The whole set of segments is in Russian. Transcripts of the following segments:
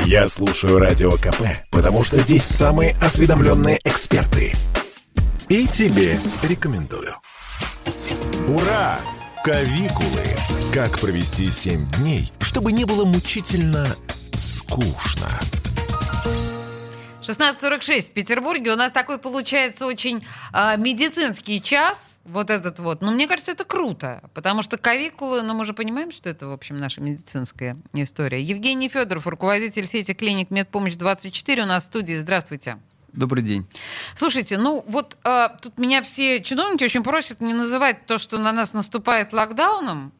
Я слушаю Радио КП, потому что здесь самые осведомленные эксперты. И тебе рекомендую. Ура! Кавикулы! Как провести 7 дней, чтобы не было мучительно скучно. 16.46 в Петербурге. У нас такой получается очень э, медицинский час. Вот этот вот. Но мне кажется, это круто. Потому что кавикулы, ну мы же понимаем, что это, в общем, наша медицинская история. Евгений Федоров, руководитель сети клиник Медпомощь-24 у нас в студии. Здравствуйте. Добрый день. Слушайте, ну вот э, тут меня все чиновники очень просят не называть то, что на нас наступает локдауном.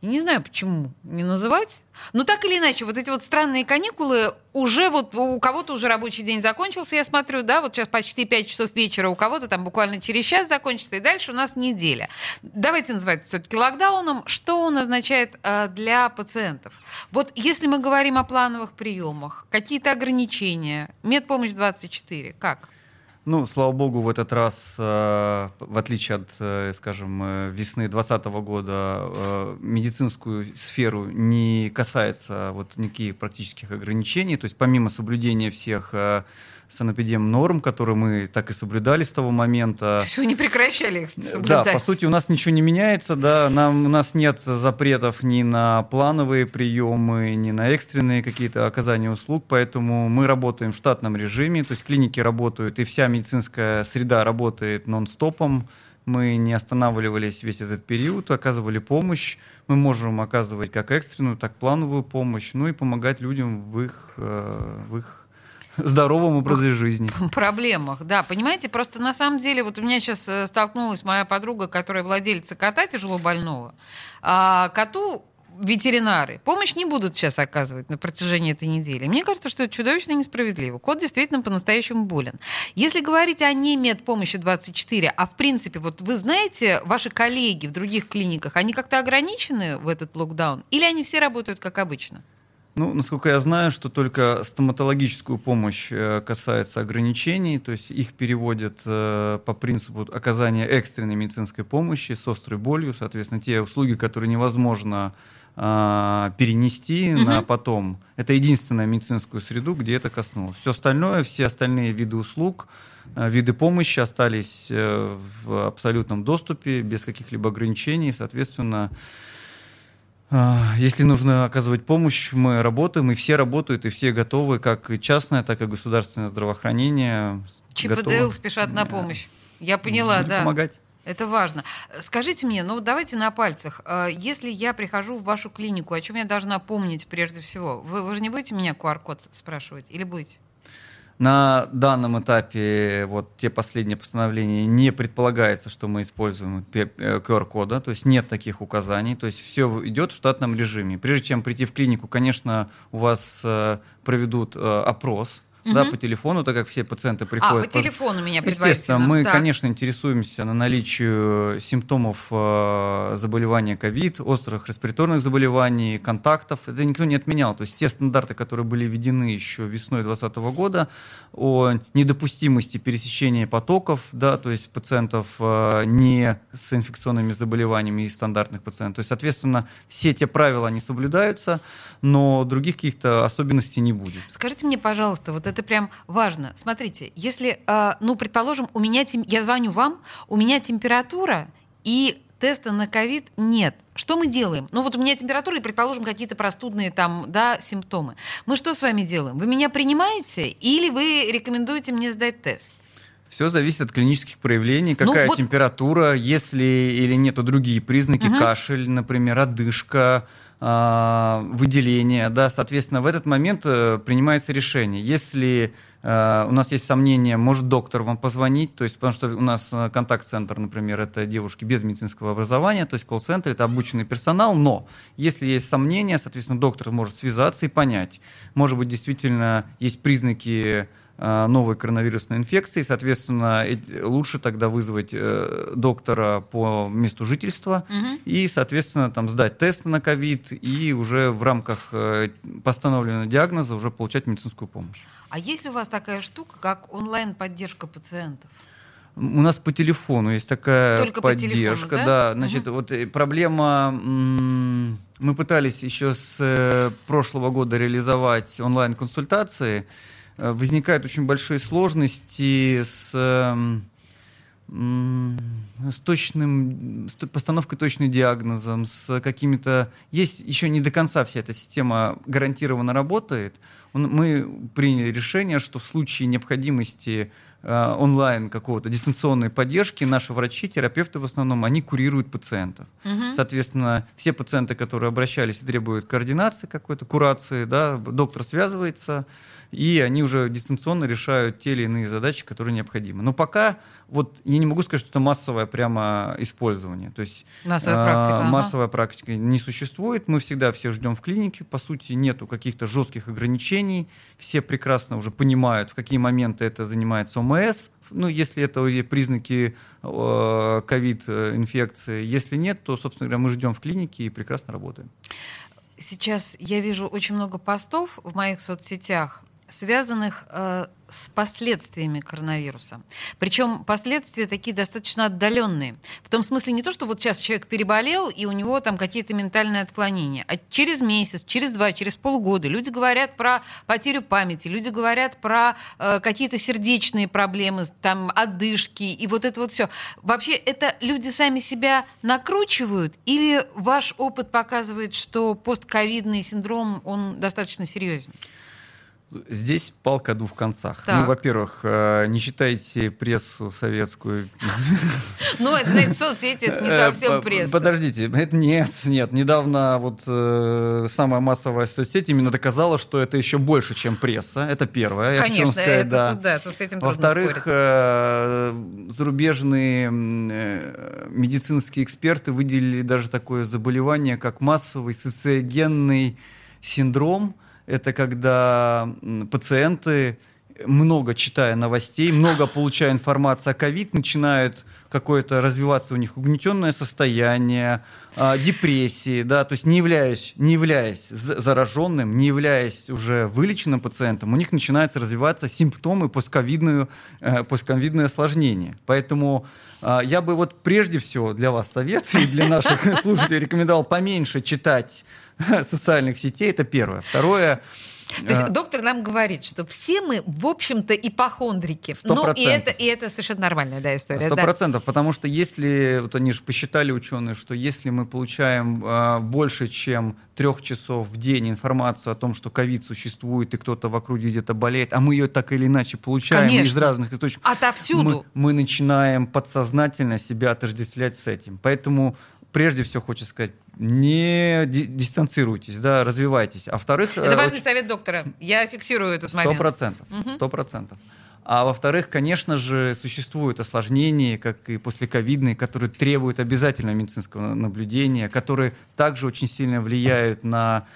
И не знаю, почему не называть. Но так или иначе, вот эти вот странные каникулы уже вот у кого-то уже рабочий день закончился, я смотрю, да, вот сейчас почти 5 часов вечера, у кого-то там буквально через час закончится, и дальше у нас неделя. Давайте называть все-таки локдауном. Что он означает э, для пациентов? Вот если мы говорим о плановых приемах, какие-то ограничения, медпомощь 24, как? Ну, слава богу, в этот раз, э, в отличие от, э, скажем, э, весны 2020 года, медицинскую сферу не касается вот никаких практических ограничений. То есть помимо соблюдения всех санэпидем норм, которые мы так и соблюдали с того момента. То есть вы не прекращали их соблюдать? Да, по сути, у нас ничего не меняется, да, нам, у нас нет запретов ни на плановые приемы, ни на экстренные какие-то оказания услуг, поэтому мы работаем в штатном режиме, то есть клиники работают, и вся медицинская среда работает нон-стопом, мы не останавливались весь этот период, оказывали помощь. Мы можем оказывать как экстренную, так плановую помощь, ну и помогать людям в их, э, в их здоровом образе жизни. Проблемах, да. Понимаете, просто на самом деле, вот у меня сейчас э, столкнулась моя подруга, которая владельца кота тяжело больного. А коту ветеринары помощь не будут сейчас оказывать на протяжении этой недели. Мне кажется, что это чудовищно несправедливо. Кот действительно по-настоящему болен. Если говорить о не медпомощи 24, а в принципе, вот вы знаете, ваши коллеги в других клиниках, они как-то ограничены в этот локдаун? Или они все работают как обычно? Ну, насколько я знаю, что только стоматологическую помощь э, касается ограничений, то есть их переводят э, по принципу оказания экстренной медицинской помощи с острой болью, соответственно, те услуги, которые невозможно а, перенести угу. на потом. Это единственная медицинскую среду, где это коснулось. Все остальное, все остальные виды услуг, э, виды помощи остались в абсолютном доступе, без каких-либо ограничений, соответственно, если нужно оказывать помощь, мы работаем, и все работают, и все готовы, как и частное, так и государственное здравоохранение. ЧП ДЛ спешат на помощь. Я поняла, да. Помогать. Это важно. Скажите мне, ну давайте на пальцах. А, если я прихожу в вашу клинику, о чем я должна помнить прежде всего? Вы, вы же не будете меня QR-код спрашивать или будете? На данном этапе вот те последние постановления не предполагается, что мы используем QR-кода, э, то есть нет таких указаний, то есть все идет в штатном режиме. Прежде чем прийти в клинику, конечно, у вас э, проведут э, опрос, угу. да, по телефону, так как все пациенты приходят. А, по телефону меня Естественно, мы, так. конечно, интересуемся на наличие симптомов э, заболевания ковид, острых респираторных заболеваний, контактов. Это никто не отменял. То есть те стандарты, которые были введены еще весной 2020 года о недопустимости пересечения потоков, да, то есть пациентов э, не с инфекционными заболеваниями и стандартных пациентов. То есть, соответственно, все те правила, они соблюдаются, но других каких-то особенностей не будет. Скажите мне, пожалуйста, вот это прям важно. Смотрите, если, э, ну, предположим, у меня тем... я звоню вам, у меня температура и теста на ковид нет. Что мы делаем? Ну вот у меня температура и, предположим, какие-то простудные там, да, симптомы. Мы что с вами делаем? Вы меня принимаете или вы рекомендуете мне сдать тест? Все зависит от клинических проявлений, ну какая ну, вот... температура, если или нету другие признаки, угу. кашель, например, одышка, а, выделения, да, соответственно, в этот момент э, принимается решение. Если э, у нас есть сомнения, может доктор вам позвонить, то есть, потому что у нас э, контакт-центр, например, это девушки без медицинского образования, то есть колл-центр, это обученный персонал, но если есть сомнения, соответственно, доктор может связаться и понять, может быть, действительно есть признаки новой коронавирусной инфекции. Соответственно, лучше тогда вызвать э, доктора по месту жительства угу. и, соответственно, там сдать тесты на ковид и уже в рамках э, постановленного диагноза уже получать медицинскую помощь. А есть ли у вас такая штука, как онлайн-поддержка пациентов? У нас по телефону есть такая Только поддержка. По телефону, да? да, значит, угу. вот проблема Мы пытались еще с э, прошлого года реализовать онлайн-консультации. Э, возникают очень большие сложности с, эм, с точным, с постановкой точным диагнозом, с какими-то... Есть еще не до конца вся эта система гарантированно работает. Мы приняли решение, что в случае необходимости Э, онлайн какого-то дистанционной поддержки наши врачи, терапевты в основном, они курируют пациентов. Угу. Соответственно, все пациенты, которые обращались и требуют координации какой-то, курации, да, доктор связывается, и они уже дистанционно решают те или иные задачи, которые необходимы. Но пока вот я не могу сказать, что это массовое прямо использование. То есть массовая, практика, ага. массовая практика не существует. Мы всегда все ждем в клинике. По сути, нету каких-то жестких ограничений. Все прекрасно уже понимают, в какие моменты это занимается ОМС. Ну, если это признаки ковид-инфекции. Если нет, то, собственно говоря, мы ждем в клинике и прекрасно работаем. Сейчас я вижу очень много постов в моих соцсетях связанных э, с последствиями коронавируса. Причем последствия такие достаточно отдаленные. В том смысле не то, что вот сейчас человек переболел, и у него там какие-то ментальные отклонения, а через месяц, через два, через полгода люди говорят про потерю памяти, люди говорят про э, какие-то сердечные проблемы, там, одышки и вот это вот все. Вообще это люди сами себя накручивают или ваш опыт показывает, что постковидный синдром, он достаточно серьезен? Здесь палка о двух концах. Ну, так. Ну, во-первых, э, не читайте прессу советскую. Ну, это, знаете, соцсети, это не э, совсем пресса. Подождите, это нет, нет. Недавно вот э, самая массовая соцсеть именно доказала, что это еще больше, чем пресса. Это первое. Конечно, это да, тут с этим Во-вторых, зарубежные медицинские эксперты выделили даже такое заболевание, как массовый социогенный синдром – это когда пациенты, много читая новостей, много получая информации о ковид, начинают какое-то развиваться у них угнетенное состояние, э, депрессии, да, то есть не являясь, не являясь зараженным, не являясь уже вылеченным пациентом, у них начинаются развиваться симптомы постковидные, э, постковидное осложнение. Поэтому э, я бы вот прежде всего для вас совет и для наших слушателей рекомендовал поменьше читать социальных сетей, это первое. Второе, то есть а. доктор нам говорит, что все мы, в общем-то, ипохондрики. 100%. Ну, и это, и это совершенно нормальная да, история. Сто процентов, да. потому что если, вот они же посчитали ученые, что если мы получаем э, больше, чем трех часов в день информацию о том, что ковид существует и кто-то в округе где-то болеет, а мы ее так или иначе получаем Конечно. из разных источников, Отовсюду. Мы, мы начинаем подсознательно себя отождествлять с этим. Поэтому прежде всего хочу сказать, не дистанцируйтесь, да, развивайтесь. А во-вторых... Это э, важный очень... совет доктора. Я фиксирую этот момент. Сто процентов. Сто процентов. А во-вторых, конечно же, существуют осложнения, как и послековидные, которые требуют обязательного медицинского наблюдения, которые также очень сильно влияют на,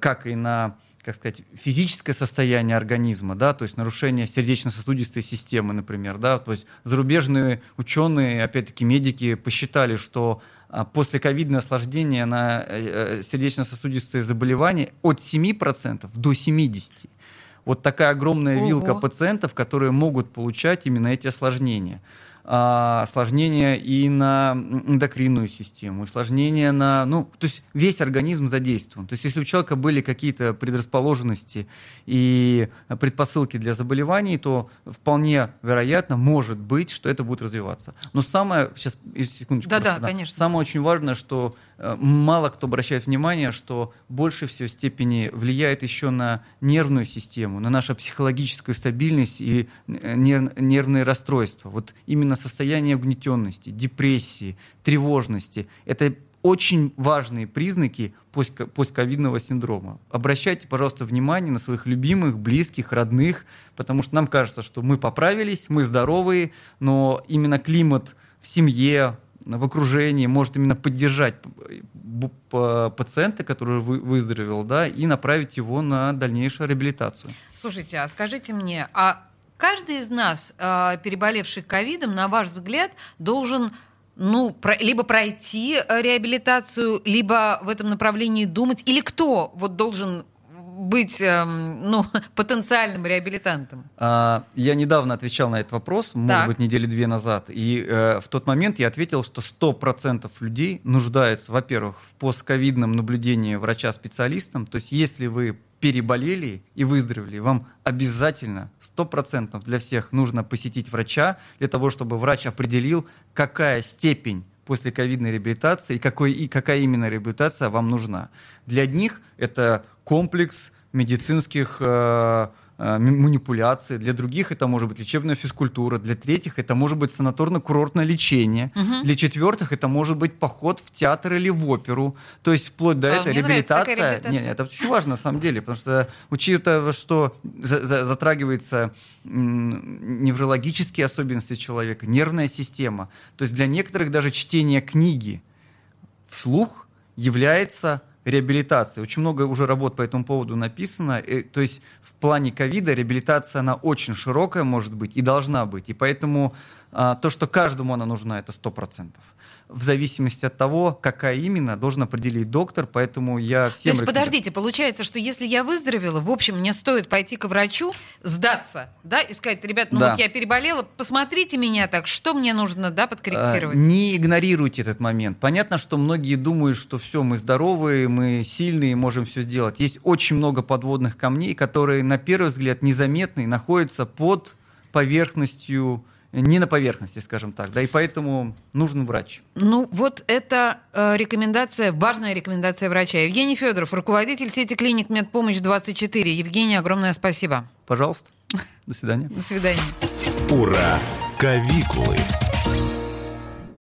как и на как сказать, физическое состояние организма, да, то есть нарушение сердечно-сосудистой системы, например, да, то есть зарубежные ученые, опять-таки медики посчитали, что а, после ковидное осложнение на э, э, сердечно-сосудистые заболевания от 7% до 70%. Вот такая огромная Ого. вилка пациентов, которые могут получать именно эти осложнения. А, осложнения и на эндокринную систему, осложнения на, ну, то есть весь организм задействован. То есть если у человека были какие-то предрасположенности и предпосылки для заболеваний, то вполне вероятно, может быть, что это будет развиваться. Но самое, сейчас, секундочку. Да, просто, да, конечно. Самое очень важное, что э, мало кто обращает внимание, что больше всего степени влияет еще на нервную систему, на нашу психологическую стабильность и э, нервные расстройства. Вот именно именно состояние угнетенности, депрессии, тревожности. Это очень важные признаки постковидного синдрома. Обращайте, пожалуйста, внимание на своих любимых, близких, родных, потому что нам кажется, что мы поправились, мы здоровые, но именно климат в семье, в окружении может именно поддержать пациента, который выздоровел, да, и направить его на дальнейшую реабилитацию. Слушайте, а скажите мне, а каждый из нас, э, переболевший ковидом, на ваш взгляд, должен ну, про, либо пройти э, реабилитацию, либо в этом направлении думать, или кто вот должен быть э, ну, потенциальным реабилитантом? А, я недавно отвечал на этот вопрос, может так. быть, недели две назад. И э, в тот момент я ответил, что 100% людей нуждаются, во-первых, в постковидном наблюдении врача-специалистом. То есть если вы переболели и выздоровели, вам обязательно, 100% для всех нужно посетить врача, для того, чтобы врач определил, какая степень после ковидной реабилитации и, какой, и какая именно реабилитация вам нужна. Для одних это комплекс медицинских э, Э, манипуляции, для других это может быть лечебная физкультура, для третьих это может быть санаторно-курортное лечение, угу. для четвертых это может быть поход в театр или в оперу. То есть вплоть до а, этой реабилитация. реабилитация. Нет, это очень важно на самом деле, потому что учитывая, что затрагивается неврологические особенности человека, нервная система, то есть для некоторых даже чтение книги вслух является реабилитации. Очень много уже работ по этому поводу написано. И, то есть в плане ковида реабилитация, она очень широкая может быть и должна быть. И поэтому а, то, что каждому она нужна, это 100% в зависимости от того, какая именно, должен определить доктор, поэтому я всем... То есть, подождите, получается, что если я выздоровела, в общем, мне стоит пойти к врачу, сдаться, да, и сказать, ребят, ну да. вот я переболела, посмотрите меня так, что мне нужно, да, подкорректировать? А, не игнорируйте этот момент. Понятно, что многие думают, что все, мы здоровые, мы сильные, можем все сделать. Есть очень много подводных камней, которые, на первый взгляд, незаметны, находятся под поверхностью не на поверхности, скажем так, да, и поэтому нужен врач. Ну, вот это э, рекомендация, важная рекомендация врача. Евгений Федоров, руководитель сети клиник Медпомощь 24. Евгений, огромное спасибо. Пожалуйста. До свидания. До свидания. Ура! Кавикулы.